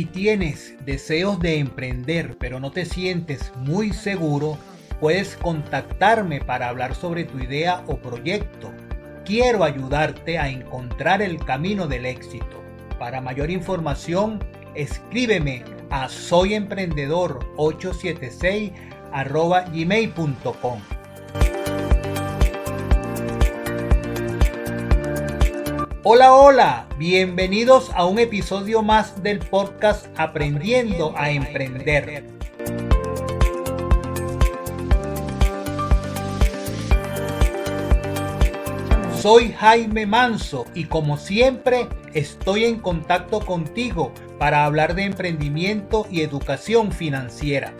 Si tienes deseos de emprender pero no te sientes muy seguro, puedes contactarme para hablar sobre tu idea o proyecto. Quiero ayudarte a encontrar el camino del éxito. Para mayor información, escríbeme a soyemprendedor876 gmail.com. Hola, hola, bienvenidos a un episodio más del podcast Aprendiendo a Emprender. Soy Jaime Manso y como siempre estoy en contacto contigo para hablar de emprendimiento y educación financiera.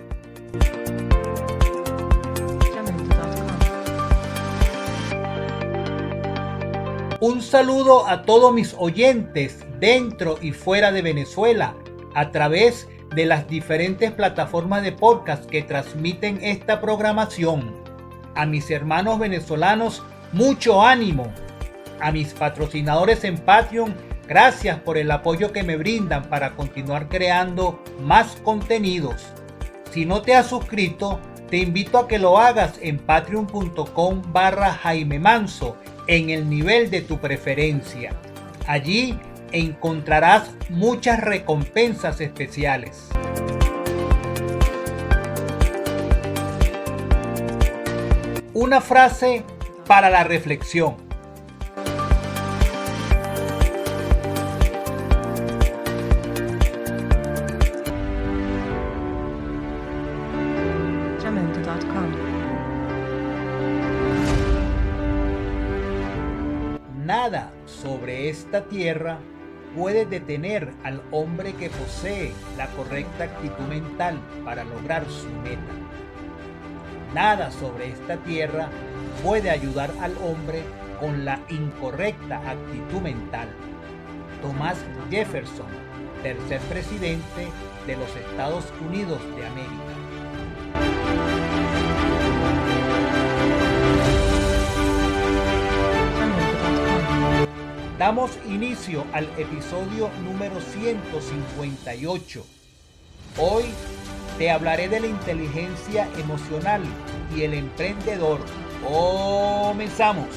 Un saludo a todos mis oyentes dentro y fuera de Venezuela a través de las diferentes plataformas de podcast que transmiten esta programación. A mis hermanos venezolanos, mucho ánimo. A mis patrocinadores en Patreon, gracias por el apoyo que me brindan para continuar creando más contenidos. Si no te has suscrito, te invito a que lo hagas en patreon.com barra Jaime Manso en el nivel de tu preferencia. Allí encontrarás muchas recompensas especiales. Una frase para la reflexión. Esta tierra puede detener al hombre que posee la correcta actitud mental para lograr su meta. Nada sobre esta tierra puede ayudar al hombre con la incorrecta actitud mental. Thomas Jefferson, tercer presidente de los Estados Unidos de América. Damos inicio al episodio número 158. Hoy te hablaré de la inteligencia emocional y el emprendedor. Comenzamos.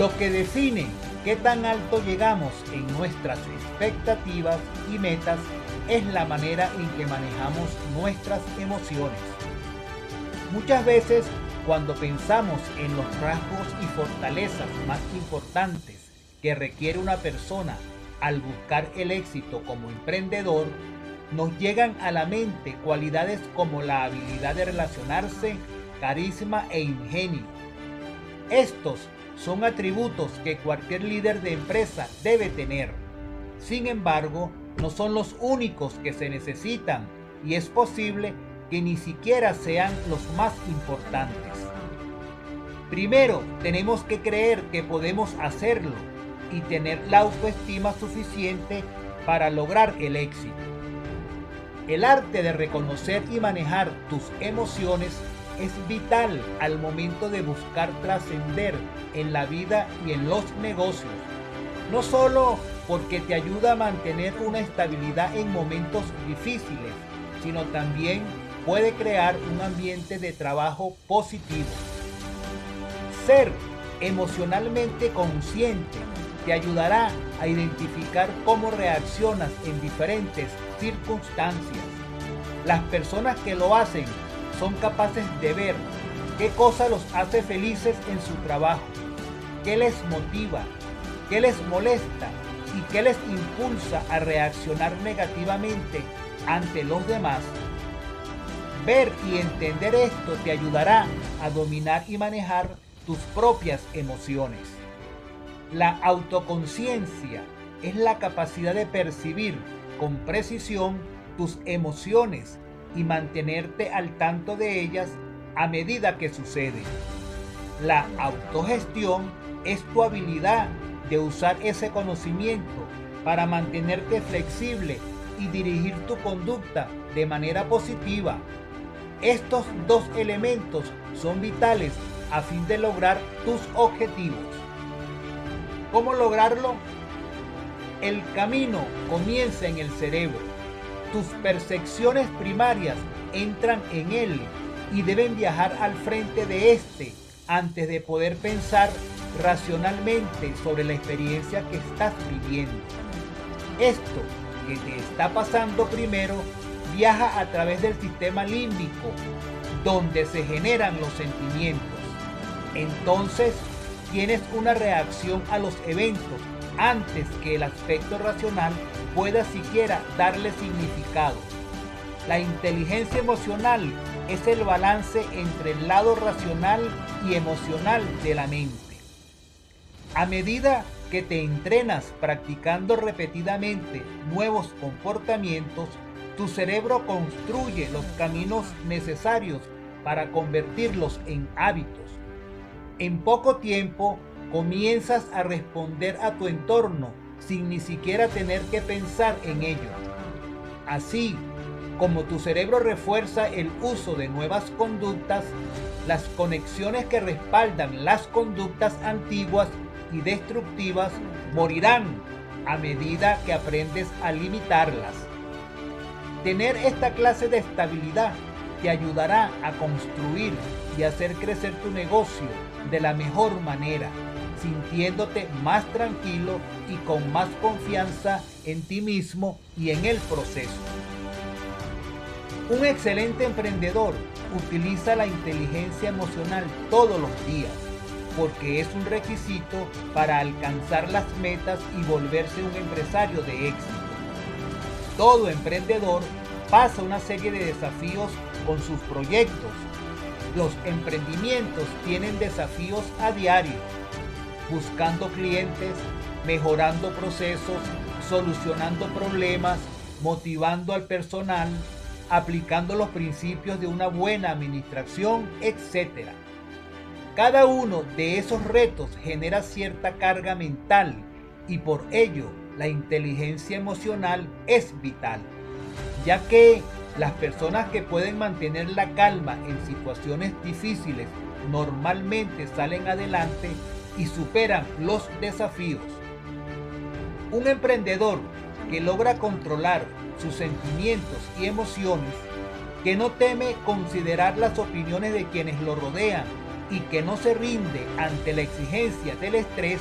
Lo que define qué tan alto llegamos en nuestras expectativas y metas es la manera en que manejamos nuestras emociones. Muchas veces cuando pensamos en los rasgos y fortalezas más importantes que requiere una persona al buscar el éxito como emprendedor, nos llegan a la mente cualidades como la habilidad de relacionarse, carisma e ingenio. Estos son atributos que cualquier líder de empresa debe tener. Sin embargo, no son los únicos que se necesitan y es posible que ni siquiera sean los más importantes. Primero, tenemos que creer que podemos hacerlo y tener la autoestima suficiente para lograr el éxito. El arte de reconocer y manejar tus emociones es vital al momento de buscar trascender en la vida y en los negocios. No solo porque te ayuda a mantener una estabilidad en momentos difíciles, sino también puede crear un ambiente de trabajo positivo. Ser emocionalmente consciente te ayudará a identificar cómo reaccionas en diferentes circunstancias. Las personas que lo hacen son capaces de ver qué cosa los hace felices en su trabajo, qué les motiva, qué les molesta y qué les impulsa a reaccionar negativamente ante los demás Ver y entender esto te ayudará a dominar y manejar tus propias emociones. La autoconciencia es la capacidad de percibir con precisión tus emociones y mantenerte al tanto de ellas a medida que sucede. La autogestión es tu habilidad de usar ese conocimiento para mantenerte flexible y dirigir tu conducta de manera positiva estos dos elementos son vitales a fin de lograr tus objetivos. ¿Cómo lograrlo? El camino comienza en el cerebro. Tus percepciones primarias entran en él y deben viajar al frente de éste antes de poder pensar racionalmente sobre la experiencia que estás viviendo. Esto que te está pasando primero viaja a través del sistema límbico, donde se generan los sentimientos. Entonces, tienes una reacción a los eventos antes que el aspecto racional pueda siquiera darle significado. La inteligencia emocional es el balance entre el lado racional y emocional de la mente. A medida que te entrenas practicando repetidamente nuevos comportamientos, tu cerebro construye los caminos necesarios para convertirlos en hábitos. En poco tiempo comienzas a responder a tu entorno sin ni siquiera tener que pensar en ello. Así como tu cerebro refuerza el uso de nuevas conductas, las conexiones que respaldan las conductas antiguas y destructivas morirán a medida que aprendes a limitarlas. Tener esta clase de estabilidad te ayudará a construir y hacer crecer tu negocio de la mejor manera, sintiéndote más tranquilo y con más confianza en ti mismo y en el proceso. Un excelente emprendedor utiliza la inteligencia emocional todos los días porque es un requisito para alcanzar las metas y volverse un empresario de éxito. Todo emprendedor pasa una serie de desafíos con sus proyectos. Los emprendimientos tienen desafíos a diario, buscando clientes, mejorando procesos, solucionando problemas, motivando al personal, aplicando los principios de una buena administración, etc. Cada uno de esos retos genera cierta carga mental y por ello la inteligencia emocional es vital, ya que las personas que pueden mantener la calma en situaciones difíciles normalmente salen adelante y superan los desafíos. Un emprendedor que logra controlar sus sentimientos y emociones, que no teme considerar las opiniones de quienes lo rodean y que no se rinde ante la exigencia del estrés,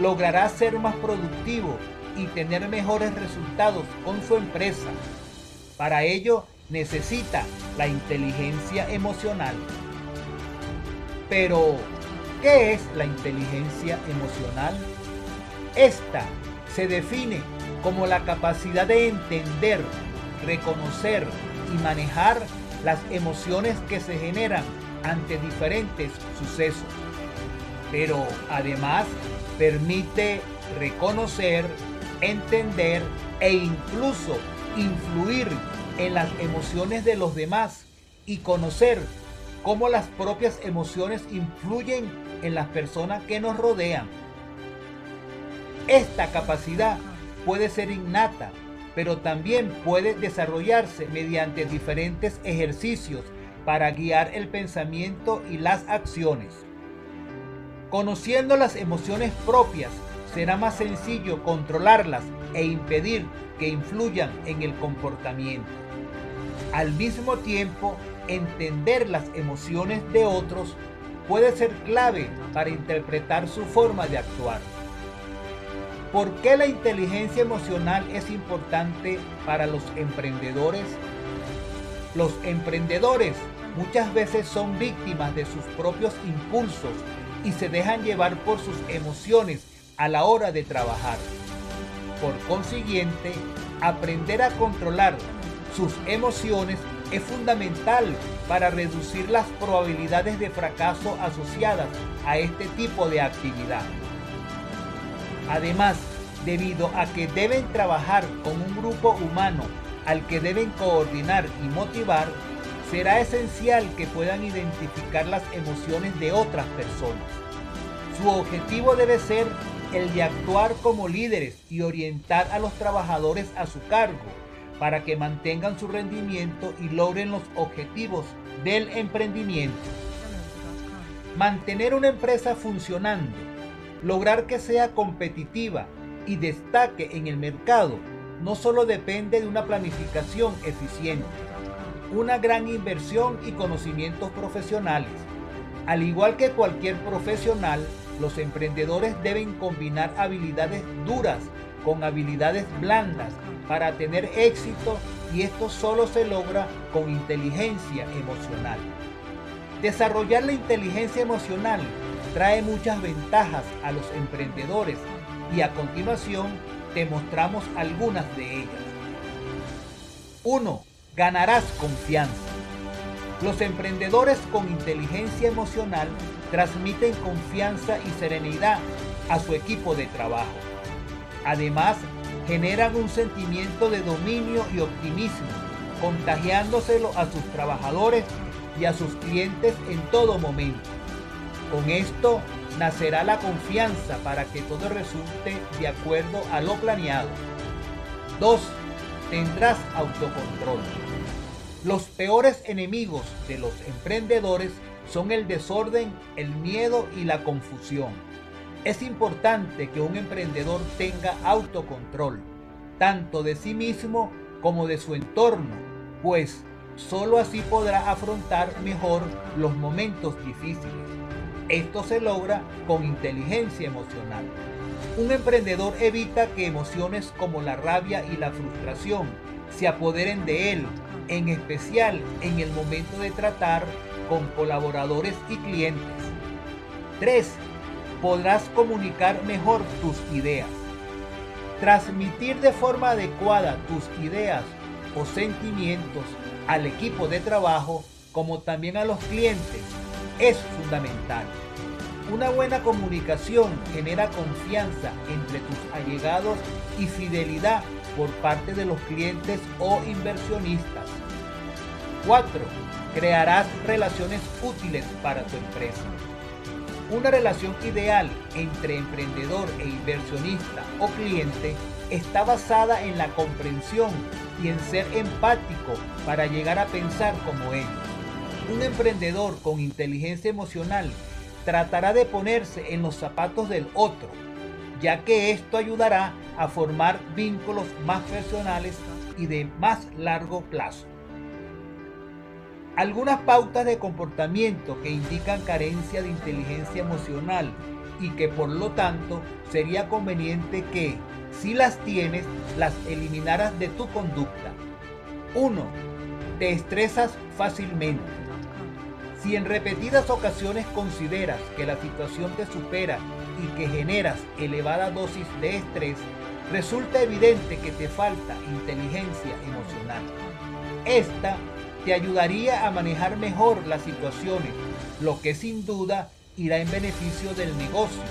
logrará ser más productivo y tener mejores resultados con su empresa. Para ello necesita la inteligencia emocional. Pero, ¿qué es la inteligencia emocional? Esta se define como la capacidad de entender, reconocer y manejar las emociones que se generan ante diferentes sucesos, pero además permite reconocer, entender e incluso influir en las emociones de los demás y conocer cómo las propias emociones influyen en las personas que nos rodean. Esta capacidad puede ser innata, pero también puede desarrollarse mediante diferentes ejercicios para guiar el pensamiento y las acciones. Conociendo las emociones propias, será más sencillo controlarlas e impedir que influyan en el comportamiento. Al mismo tiempo, entender las emociones de otros puede ser clave para interpretar su forma de actuar. ¿Por qué la inteligencia emocional es importante para los emprendedores? Los emprendedores muchas veces son víctimas de sus propios impulsos y se dejan llevar por sus emociones a la hora de trabajar. Por consiguiente, aprender a controlar sus emociones es fundamental para reducir las probabilidades de fracaso asociadas a este tipo de actividad. Además, debido a que deben trabajar con un grupo humano al que deben coordinar y motivar, será esencial que puedan identificar las emociones de otras personas. Su objetivo debe ser el de actuar como líderes y orientar a los trabajadores a su cargo para que mantengan su rendimiento y logren los objetivos del emprendimiento. Mantener una empresa funcionando, lograr que sea competitiva y destaque en el mercado no solo depende de una planificación eficiente, una gran inversión y conocimientos profesionales. Al igual que cualquier profesional, los emprendedores deben combinar habilidades duras con habilidades blandas para tener éxito y esto solo se logra con inteligencia emocional. Desarrollar la inteligencia emocional trae muchas ventajas a los emprendedores y a continuación te mostramos algunas de ellas. 1. Ganarás confianza. Los emprendedores con inteligencia emocional transmiten confianza y serenidad a su equipo de trabajo. Además, generan un sentimiento de dominio y optimismo, contagiándoselo a sus trabajadores y a sus clientes en todo momento. Con esto nacerá la confianza para que todo resulte de acuerdo a lo planeado. 2. Tendrás autocontrol. Los peores enemigos de los emprendedores son el desorden, el miedo y la confusión. Es importante que un emprendedor tenga autocontrol, tanto de sí mismo como de su entorno, pues sólo así podrá afrontar mejor los momentos difíciles. Esto se logra con inteligencia emocional. Un emprendedor evita que emociones como la rabia y la frustración se apoderen de él, en especial en el momento de tratar con colaboradores y clientes. 3. Podrás comunicar mejor tus ideas. Transmitir de forma adecuada tus ideas o sentimientos al equipo de trabajo como también a los clientes es fundamental. Una buena comunicación genera confianza entre tus allegados y fidelidad por parte de los clientes o inversionistas. 4. Crearás relaciones útiles para tu empresa. Una relación ideal entre emprendedor e inversionista o cliente está basada en la comprensión y en ser empático para llegar a pensar como ellos. Un emprendedor con inteligencia emocional tratará de ponerse en los zapatos del otro, ya que esto ayudará a formar vínculos más personales y de más largo plazo. Algunas pautas de comportamiento que indican carencia de inteligencia emocional y que por lo tanto sería conveniente que, si las tienes, las eliminaras de tu conducta. 1. Te estresas fácilmente. Si en repetidas ocasiones consideras que la situación te supera y que generas elevada dosis de estrés, resulta evidente que te falta inteligencia emocional. Esta te ayudaría a manejar mejor las situaciones, lo que sin duda irá en beneficio del negocio.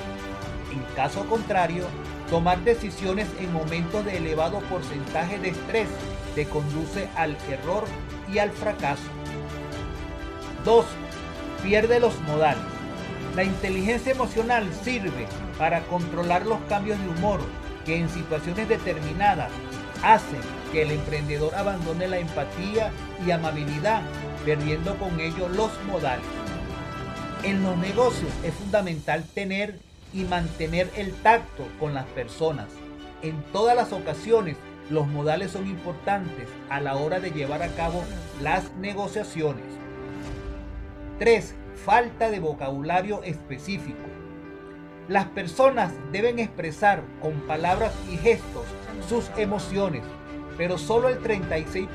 En caso contrario, tomar decisiones en momentos de elevado porcentaje de estrés te conduce al error y al fracaso. 2 pierde los modales. La inteligencia emocional sirve para controlar los cambios de humor que en situaciones determinadas hacen que el emprendedor abandone la empatía y amabilidad, perdiendo con ello los modales. En los negocios es fundamental tener y mantener el tacto con las personas. En todas las ocasiones los modales son importantes a la hora de llevar a cabo las negociaciones. 3. Falta de vocabulario específico. Las personas deben expresar con palabras y gestos sus emociones, pero solo el 36%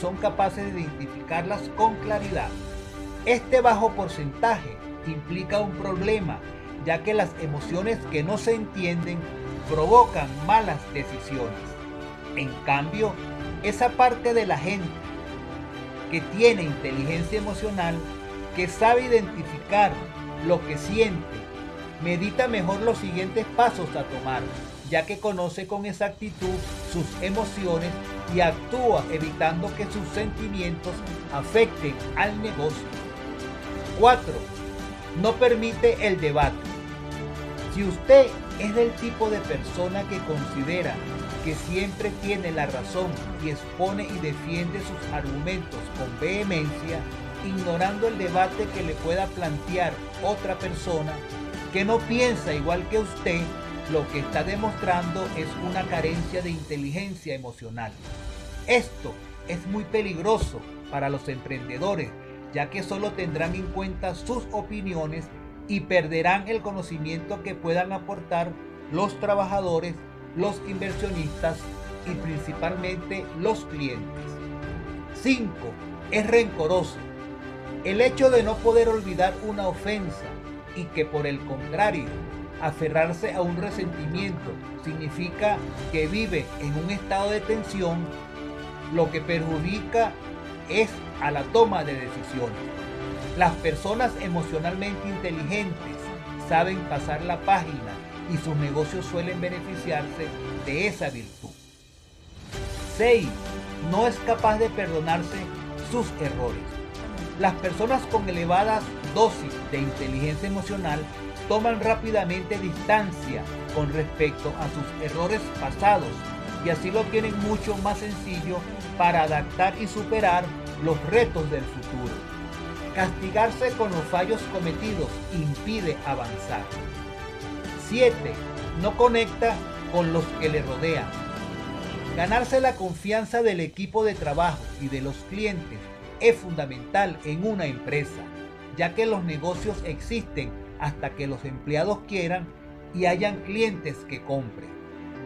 son capaces de identificarlas con claridad. Este bajo porcentaje implica un problema, ya que las emociones que no se entienden provocan malas decisiones. En cambio, esa parte de la gente que tiene inteligencia emocional, que sabe identificar lo que siente, medita mejor los siguientes pasos a tomar, ya que conoce con exactitud sus emociones y actúa evitando que sus sentimientos afecten al negocio. 4. No permite el debate. Si usted es del tipo de persona que considera que siempre tiene la razón y expone y defiende sus argumentos con vehemencia, ignorando el debate que le pueda plantear otra persona que no piensa igual que usted, lo que está demostrando es una carencia de inteligencia emocional. Esto es muy peligroso para los emprendedores, ya que solo tendrán en cuenta sus opiniones y perderán el conocimiento que puedan aportar los trabajadores, los inversionistas y principalmente los clientes. 5. Es rencoroso. El hecho de no poder olvidar una ofensa y que por el contrario aferrarse a un resentimiento significa que vive en un estado de tensión, lo que perjudica es a la toma de decisiones. Las personas emocionalmente inteligentes saben pasar la página y sus negocios suelen beneficiarse de esa virtud. 6. No es capaz de perdonarse sus errores. Las personas con elevadas dosis de inteligencia emocional toman rápidamente distancia con respecto a sus errores pasados y así lo tienen mucho más sencillo para adaptar y superar los retos del futuro. Castigarse con los fallos cometidos impide avanzar. 7. No conecta con los que le rodean. Ganarse la confianza del equipo de trabajo y de los clientes es fundamental en una empresa, ya que los negocios existen hasta que los empleados quieran y hayan clientes que compren.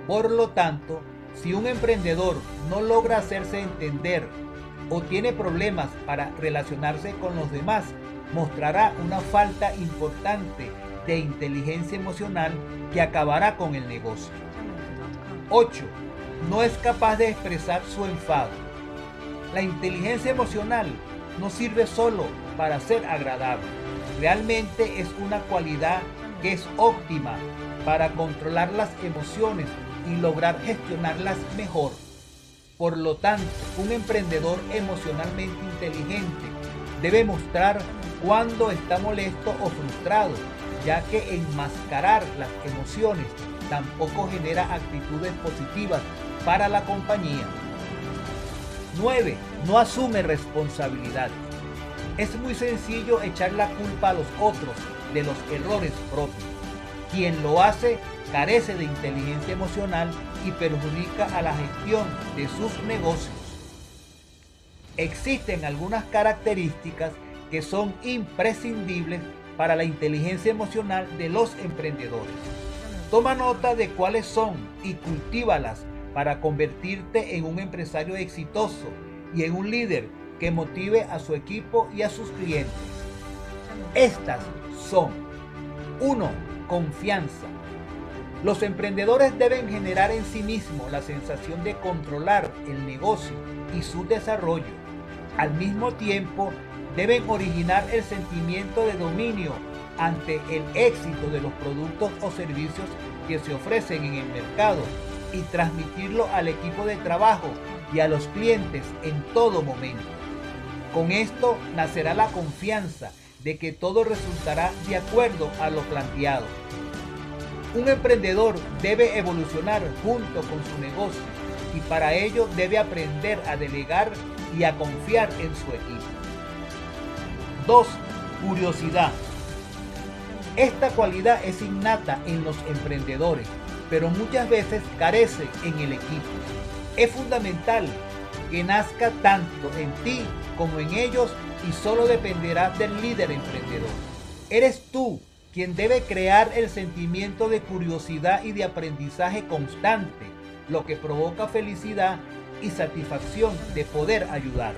Por lo tanto, si un emprendedor no logra hacerse entender o tiene problemas para relacionarse con los demás, mostrará una falta importante de inteligencia emocional que acabará con el negocio. 8. No es capaz de expresar su enfado. La inteligencia emocional no sirve solo para ser agradable. Realmente es una cualidad que es óptima para controlar las emociones y lograr gestionarlas mejor. Por lo tanto, un emprendedor emocionalmente inteligente debe mostrar cuando está molesto o frustrado, ya que enmascarar las emociones tampoco genera actitudes positivas para la compañía. 9. No asume responsabilidad. Es muy sencillo echar la culpa a los otros de los errores propios. Quien lo hace carece de inteligencia emocional y perjudica a la gestión de sus negocios. Existen algunas características que son imprescindibles para la inteligencia emocional de los emprendedores. Toma nota de cuáles son y cultívalas para convertirte en un empresario exitoso y en un líder que motive a su equipo y a sus clientes. Estas son 1. Confianza. Los emprendedores deben generar en sí mismos la sensación de controlar el negocio y su desarrollo. Al mismo tiempo, deben originar el sentimiento de dominio ante el éxito de los productos o servicios que se ofrecen en el mercado y transmitirlo al equipo de trabajo y a los clientes en todo momento. Con esto nacerá la confianza de que todo resultará de acuerdo a lo planteado. Un emprendedor debe evolucionar junto con su negocio y para ello debe aprender a delegar y a confiar en su equipo. 2. Curiosidad. Esta cualidad es innata en los emprendedores, pero muchas veces carece en el equipo. Es fundamental que nazca tanto en ti como en ellos y solo dependerá del líder emprendedor. Eres tú quien debe crear el sentimiento de curiosidad y de aprendizaje constante, lo que provoca felicidad y satisfacción de poder ayudar.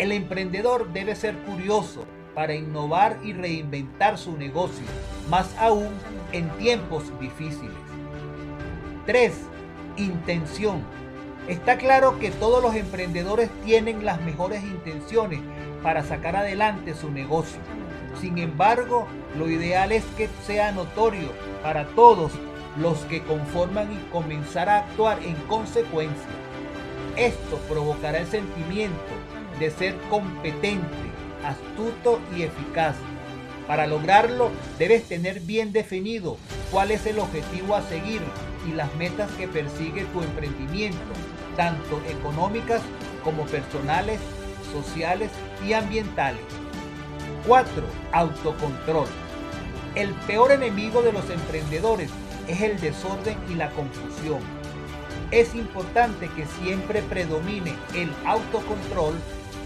El emprendedor debe ser curioso para innovar y reinventar su negocio, más aún en tiempos difíciles. 3. Intención. Está claro que todos los emprendedores tienen las mejores intenciones para sacar adelante su negocio. Sin embargo, lo ideal es que sea notorio para todos los que conforman y comenzar a actuar en consecuencia. Esto provocará el sentimiento de ser competente, astuto y eficaz. Para lograrlo debes tener bien definido cuál es el objetivo a seguir y las metas que persigue tu emprendimiento, tanto económicas como personales, sociales y ambientales. 4. Autocontrol. El peor enemigo de los emprendedores es el desorden y la confusión. Es importante que siempre predomine el autocontrol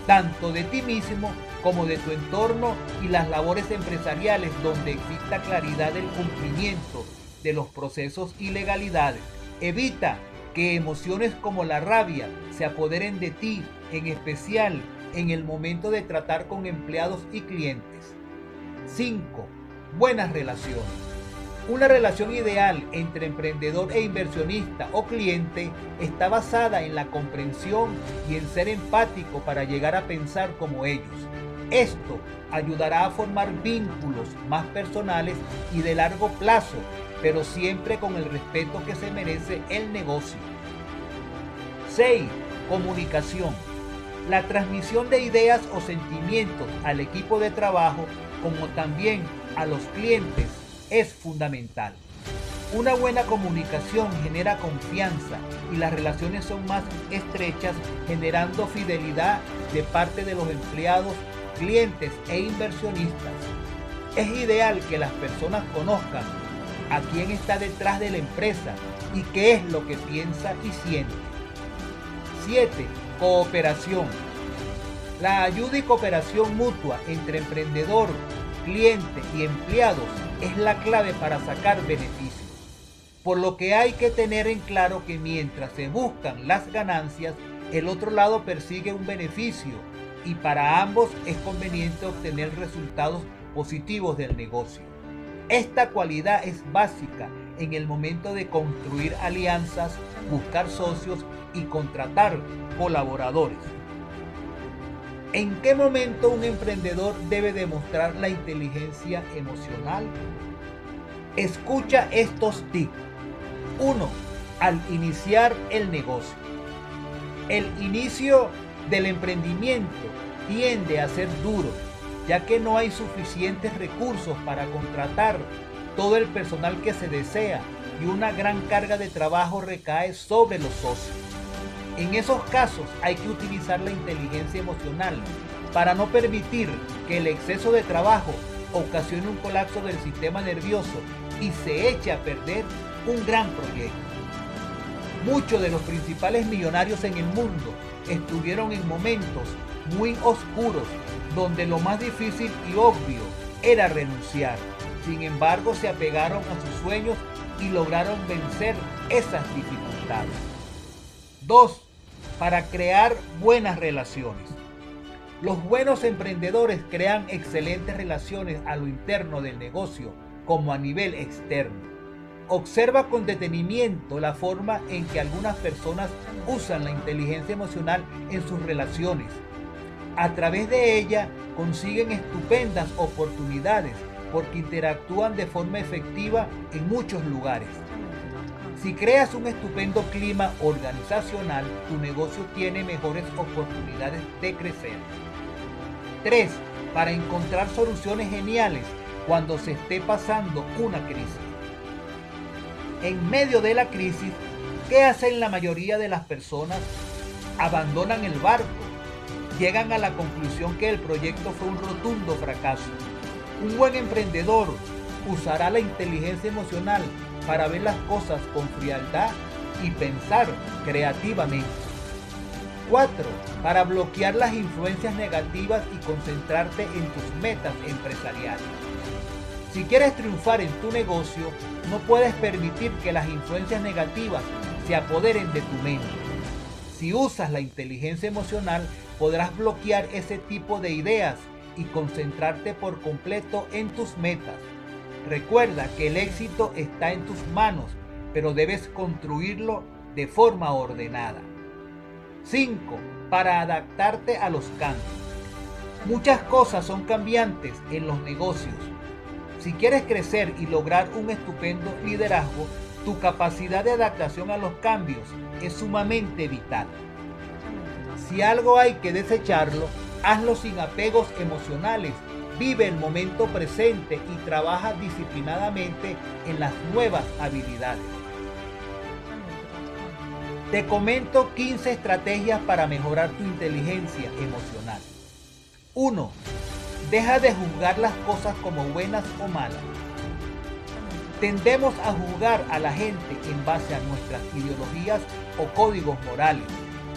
tanto de ti mismo como de tu entorno y las labores empresariales donde exista claridad del cumplimiento de los procesos y legalidades. Evita que emociones como la rabia se apoderen de ti, en especial en el momento de tratar con empleados y clientes. 5. Buenas relaciones. Una relación ideal entre emprendedor e inversionista o cliente está basada en la comprensión y en ser empático para llegar a pensar como ellos. Esto ayudará a formar vínculos más personales y de largo plazo, pero siempre con el respeto que se merece el negocio. 6. Comunicación. La transmisión de ideas o sentimientos al equipo de trabajo como también a los clientes es fundamental. Una buena comunicación genera confianza y las relaciones son más estrechas generando fidelidad de parte de los empleados, clientes e inversionistas. Es ideal que las personas conozcan a quién está detrás de la empresa y qué es lo que piensa y siente. 7. Cooperación. La ayuda y cooperación mutua entre emprendedor, cliente y empleados es la clave para sacar beneficios. Por lo que hay que tener en claro que mientras se buscan las ganancias, el otro lado persigue un beneficio y para ambos es conveniente obtener resultados positivos del negocio. Esta cualidad es básica en el momento de construir alianzas, buscar socios y contratar colaboradores. ¿En qué momento un emprendedor debe demostrar la inteligencia emocional? Escucha estos tips. 1. Al iniciar el negocio. El inicio del emprendimiento tiende a ser duro, ya que no hay suficientes recursos para contratar todo el personal que se desea y una gran carga de trabajo recae sobre los socios. En esos casos hay que utilizar la inteligencia emocional para no permitir que el exceso de trabajo ocasione un colapso del sistema nervioso y se eche a perder un gran proyecto. Muchos de los principales millonarios en el mundo estuvieron en momentos muy oscuros donde lo más difícil y obvio era renunciar. Sin embargo, se apegaron a sus sueños y lograron vencer esas dificultades. 2. Para crear buenas relaciones. Los buenos emprendedores crean excelentes relaciones a lo interno del negocio como a nivel externo. Observa con detenimiento la forma en que algunas personas usan la inteligencia emocional en sus relaciones. A través de ella consiguen estupendas oportunidades porque interactúan de forma efectiva en muchos lugares. Si creas un estupendo clima organizacional, tu negocio tiene mejores oportunidades de crecer. 3. Para encontrar soluciones geniales cuando se esté pasando una crisis. En medio de la crisis, ¿qué hacen la mayoría de las personas? Abandonan el barco, llegan a la conclusión que el proyecto fue un rotundo fracaso un buen emprendedor usará la inteligencia emocional para ver las cosas con frialdad y pensar creativamente. 4. Para bloquear las influencias negativas y concentrarte en tus metas empresariales. Si quieres triunfar en tu negocio, no puedes permitir que las influencias negativas se apoderen de tu mente. Si usas la inteligencia emocional, podrás bloquear ese tipo de ideas y concentrarte por completo en tus metas. Recuerda que el éxito está en tus manos, pero debes construirlo de forma ordenada. 5. Para adaptarte a los cambios. Muchas cosas son cambiantes en los negocios. Si quieres crecer y lograr un estupendo liderazgo, tu capacidad de adaptación a los cambios es sumamente vital. Si algo hay que desecharlo, Hazlo sin apegos emocionales. Vive el momento presente y trabaja disciplinadamente en las nuevas habilidades. Te comento 15 estrategias para mejorar tu inteligencia emocional. 1. Deja de juzgar las cosas como buenas o malas. Tendemos a juzgar a la gente en base a nuestras ideologías o códigos morales,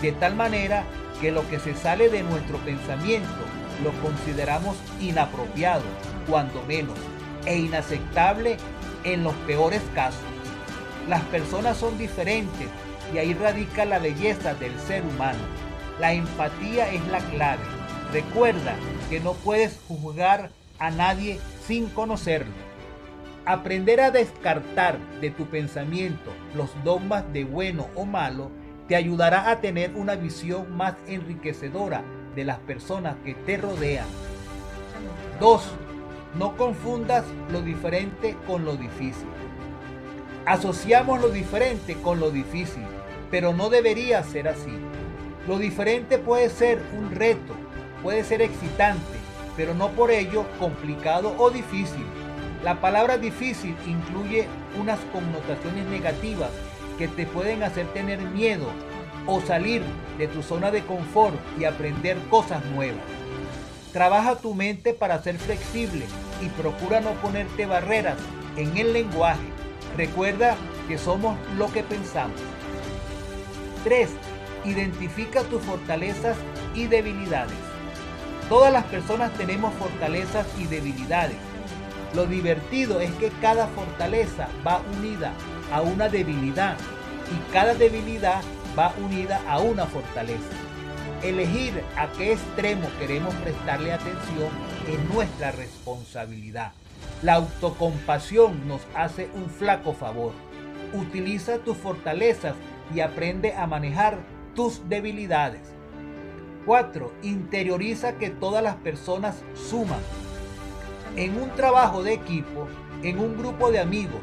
de tal manera que lo que se sale de nuestro pensamiento lo consideramos inapropiado, cuando menos, e inaceptable en los peores casos. Las personas son diferentes y ahí radica la belleza del ser humano. La empatía es la clave. Recuerda que no puedes juzgar a nadie sin conocerlo. Aprender a descartar de tu pensamiento los dogmas de bueno o malo te ayudará a tener una visión más enriquecedora de las personas que te rodean. 2. No confundas lo diferente con lo difícil. Asociamos lo diferente con lo difícil, pero no debería ser así. Lo diferente puede ser un reto, puede ser excitante, pero no por ello complicado o difícil. La palabra difícil incluye unas connotaciones negativas que te pueden hacer tener miedo o salir de tu zona de confort y aprender cosas nuevas. Trabaja tu mente para ser flexible y procura no ponerte barreras en el lenguaje. Recuerda que somos lo que pensamos. 3. Identifica tus fortalezas y debilidades. Todas las personas tenemos fortalezas y debilidades. Lo divertido es que cada fortaleza va unida a una debilidad y cada debilidad va unida a una fortaleza. Elegir a qué extremo queremos prestarle atención es nuestra responsabilidad. La autocompasión nos hace un flaco favor. Utiliza tus fortalezas y aprende a manejar tus debilidades. 4. Interioriza que todas las personas suman. En un trabajo de equipo, en un grupo de amigos,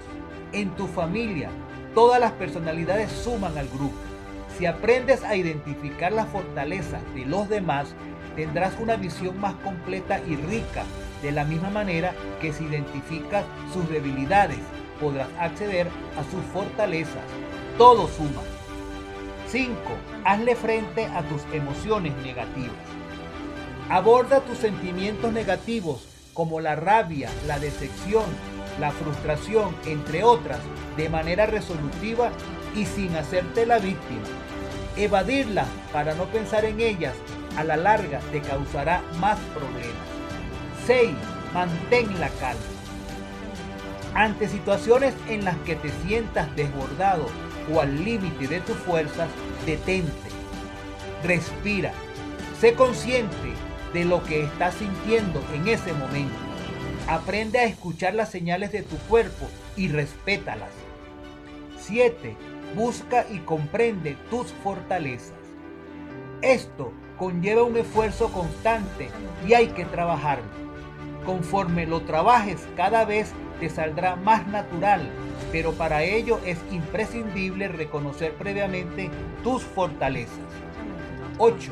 en tu familia, todas las personalidades suman al grupo. Si aprendes a identificar las fortalezas de los demás, tendrás una visión más completa y rica. De la misma manera que si identificas sus debilidades, podrás acceder a sus fortalezas. Todo suma. 5. Hazle frente a tus emociones negativas. Aborda tus sentimientos negativos como la rabia, la decepción, la frustración, entre otras, de manera resolutiva y sin hacerte la víctima. Evadirlas para no pensar en ellas a la larga te causará más problemas. 6. Mantén la calma. Ante situaciones en las que te sientas desbordado o al límite de tus fuerzas, detente. Respira. Sé consciente de lo que estás sintiendo en ese momento. Aprende a escuchar las señales de tu cuerpo y respétalas. 7. Busca y comprende tus fortalezas. Esto conlleva un esfuerzo constante y hay que trabajarlo. Conforme lo trabajes cada vez te saldrá más natural, pero para ello es imprescindible reconocer previamente tus fortalezas. 8.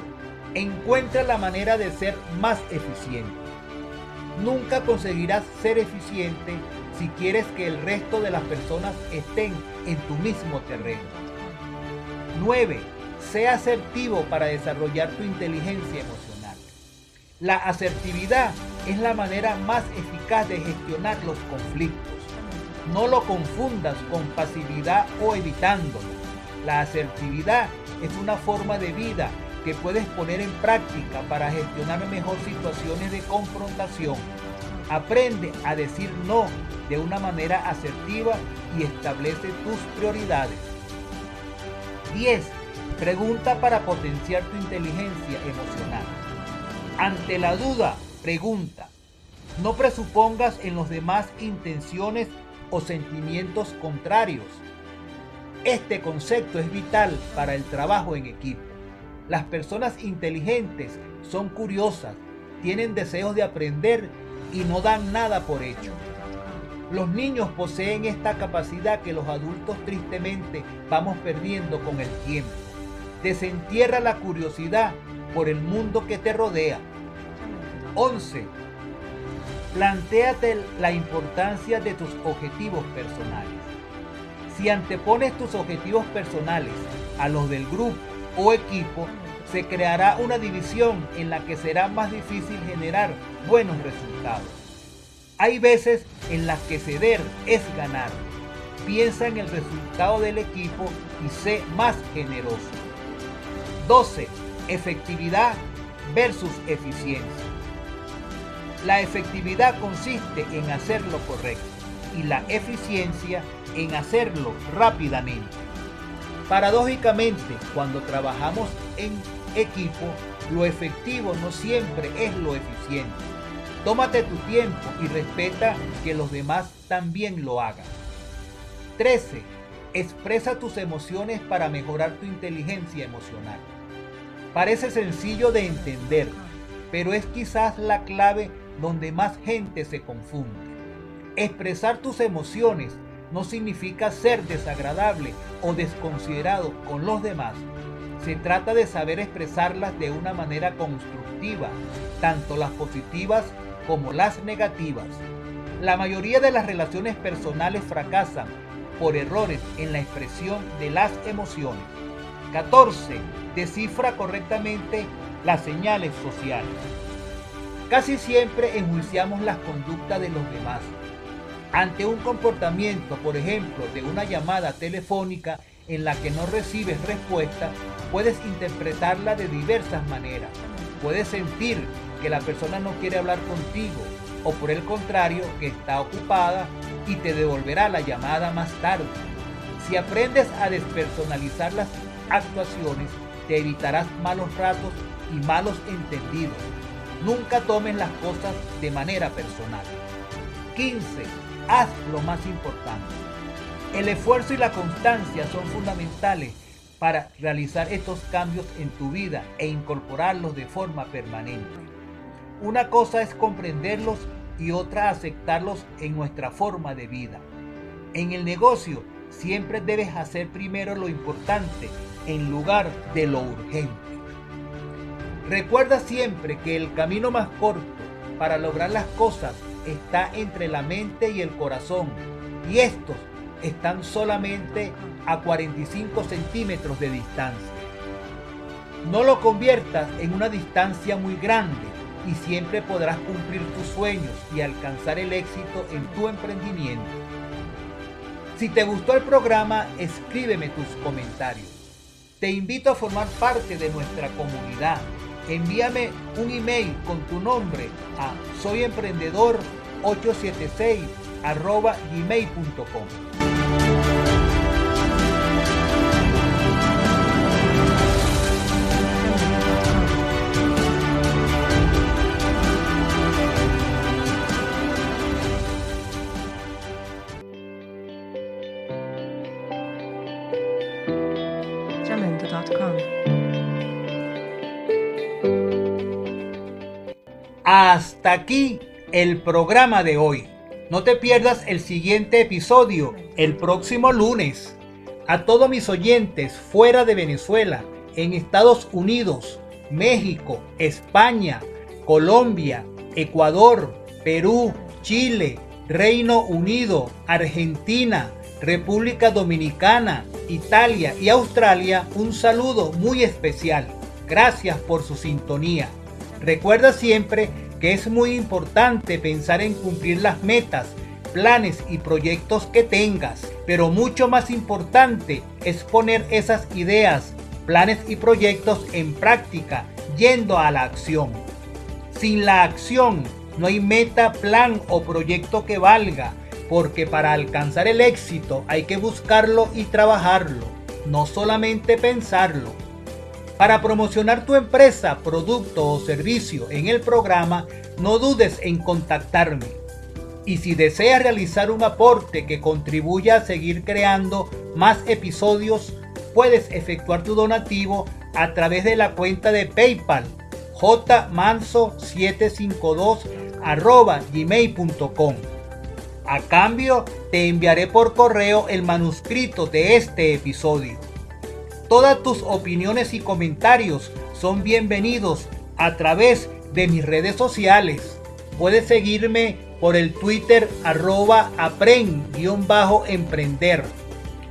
Encuentra la manera de ser más eficiente. Nunca conseguirás ser eficiente si quieres que el resto de las personas estén en tu mismo terreno. 9. Sea asertivo para desarrollar tu inteligencia emocional. La asertividad es la manera más eficaz de gestionar los conflictos. No lo confundas con pasividad o evitándolo. La asertividad es una forma de vida que puedes poner en práctica para gestionar mejor situaciones de confrontación. Aprende a decir no de una manera asertiva y establece tus prioridades. 10. Pregunta para potenciar tu inteligencia emocional. Ante la duda, pregunta. No presupongas en los demás intenciones o sentimientos contrarios. Este concepto es vital para el trabajo en equipo. Las personas inteligentes son curiosas, tienen deseos de aprender y no dan nada por hecho. Los niños poseen esta capacidad que los adultos tristemente vamos perdiendo con el tiempo. Desentierra la curiosidad por el mundo que te rodea. 11. Plantéate la importancia de tus objetivos personales. Si antepones tus objetivos personales a los del grupo o equipo, se creará una división en la que será más difícil generar buenos resultados. Hay veces en las que ceder es ganar. Piensa en el resultado del equipo y sé más generoso. 12. Efectividad versus eficiencia. La efectividad consiste en hacer lo correcto y la eficiencia en hacerlo rápidamente. Paradójicamente, cuando trabajamos en equipo, lo efectivo no siempre es lo eficiente. Tómate tu tiempo y respeta que los demás también lo hagan. 13. Expresa tus emociones para mejorar tu inteligencia emocional. Parece sencillo de entender, pero es quizás la clave donde más gente se confunde. Expresar tus emociones no significa ser desagradable o desconsiderado con los demás. Se trata de saber expresarlas de una manera constructiva, tanto las positivas como las negativas. La mayoría de las relaciones personales fracasan por errores en la expresión de las emociones. 14. Descifra correctamente las señales sociales. Casi siempre enjuiciamos las conductas de los demás. Ante un comportamiento, por ejemplo, de una llamada telefónica en la que no recibes respuesta, puedes interpretarla de diversas maneras. Puedes sentir que la persona no quiere hablar contigo o por el contrario que está ocupada y te devolverá la llamada más tarde. Si aprendes a despersonalizar las actuaciones, te evitarás malos ratos y malos entendidos. Nunca tomes las cosas de manera personal. 15. Haz lo más importante. El esfuerzo y la constancia son fundamentales para realizar estos cambios en tu vida e incorporarlos de forma permanente. Una cosa es comprenderlos y otra aceptarlos en nuestra forma de vida. En el negocio siempre debes hacer primero lo importante en lugar de lo urgente. Recuerda siempre que el camino más corto para lograr las cosas está entre la mente y el corazón y estos están solamente a 45 centímetros de distancia. No lo conviertas en una distancia muy grande y siempre podrás cumplir tus sueños y alcanzar el éxito en tu emprendimiento. Si te gustó el programa, escríbeme tus comentarios. Te invito a formar parte de nuestra comunidad envíame un email con tu nombre a soyemprendedor876 arroba gmail.com. Hasta aquí el programa de hoy. No te pierdas el siguiente episodio el próximo lunes. A todos mis oyentes fuera de Venezuela, en Estados Unidos, México, España, Colombia, Ecuador, Perú, Chile, Reino Unido, Argentina, República Dominicana, Italia y Australia, un saludo muy especial. Gracias por su sintonía. Recuerda siempre que es muy importante pensar en cumplir las metas, planes y proyectos que tengas, pero mucho más importante es poner esas ideas, planes y proyectos en práctica, yendo a la acción. Sin la acción no hay meta, plan o proyecto que valga, porque para alcanzar el éxito hay que buscarlo y trabajarlo, no solamente pensarlo. Para promocionar tu empresa, producto o servicio en el programa, no dudes en contactarme. Y si deseas realizar un aporte que contribuya a seguir creando más episodios, puedes efectuar tu donativo a través de la cuenta de PayPal jmanso752 gmail.com. A cambio, te enviaré por correo el manuscrito de este episodio. Todas tus opiniones y comentarios son bienvenidos a través de mis redes sociales. Puedes seguirme por el Twitter arroba aprend-emprender,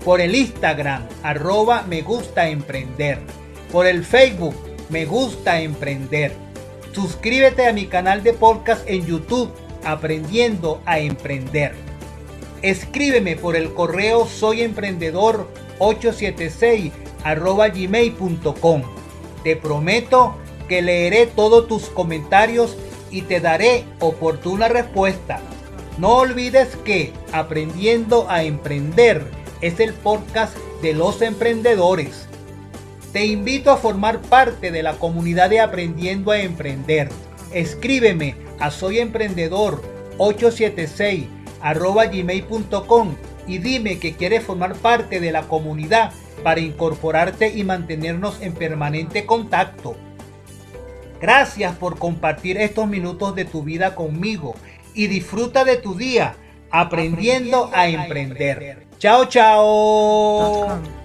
por el Instagram arroba me gusta emprender, por el Facebook Me gusta emprender. Suscríbete a mi canal de podcast en YouTube, Aprendiendo a Emprender. Escríbeme por el correo soyemprendedor876 gmail.com. Te prometo que leeré todos tus comentarios y te daré oportuna respuesta. No olvides que Aprendiendo a Emprender es el podcast de los emprendedores. Te invito a formar parte de la comunidad de Aprendiendo a Emprender. Escríbeme a soyemprendedor876 gmail.com y dime que quieres formar parte de la comunidad para incorporarte y mantenernos en permanente contacto. Gracias por compartir estos minutos de tu vida conmigo y disfruta de tu día aprendiendo, a, emprender. Chao, chao.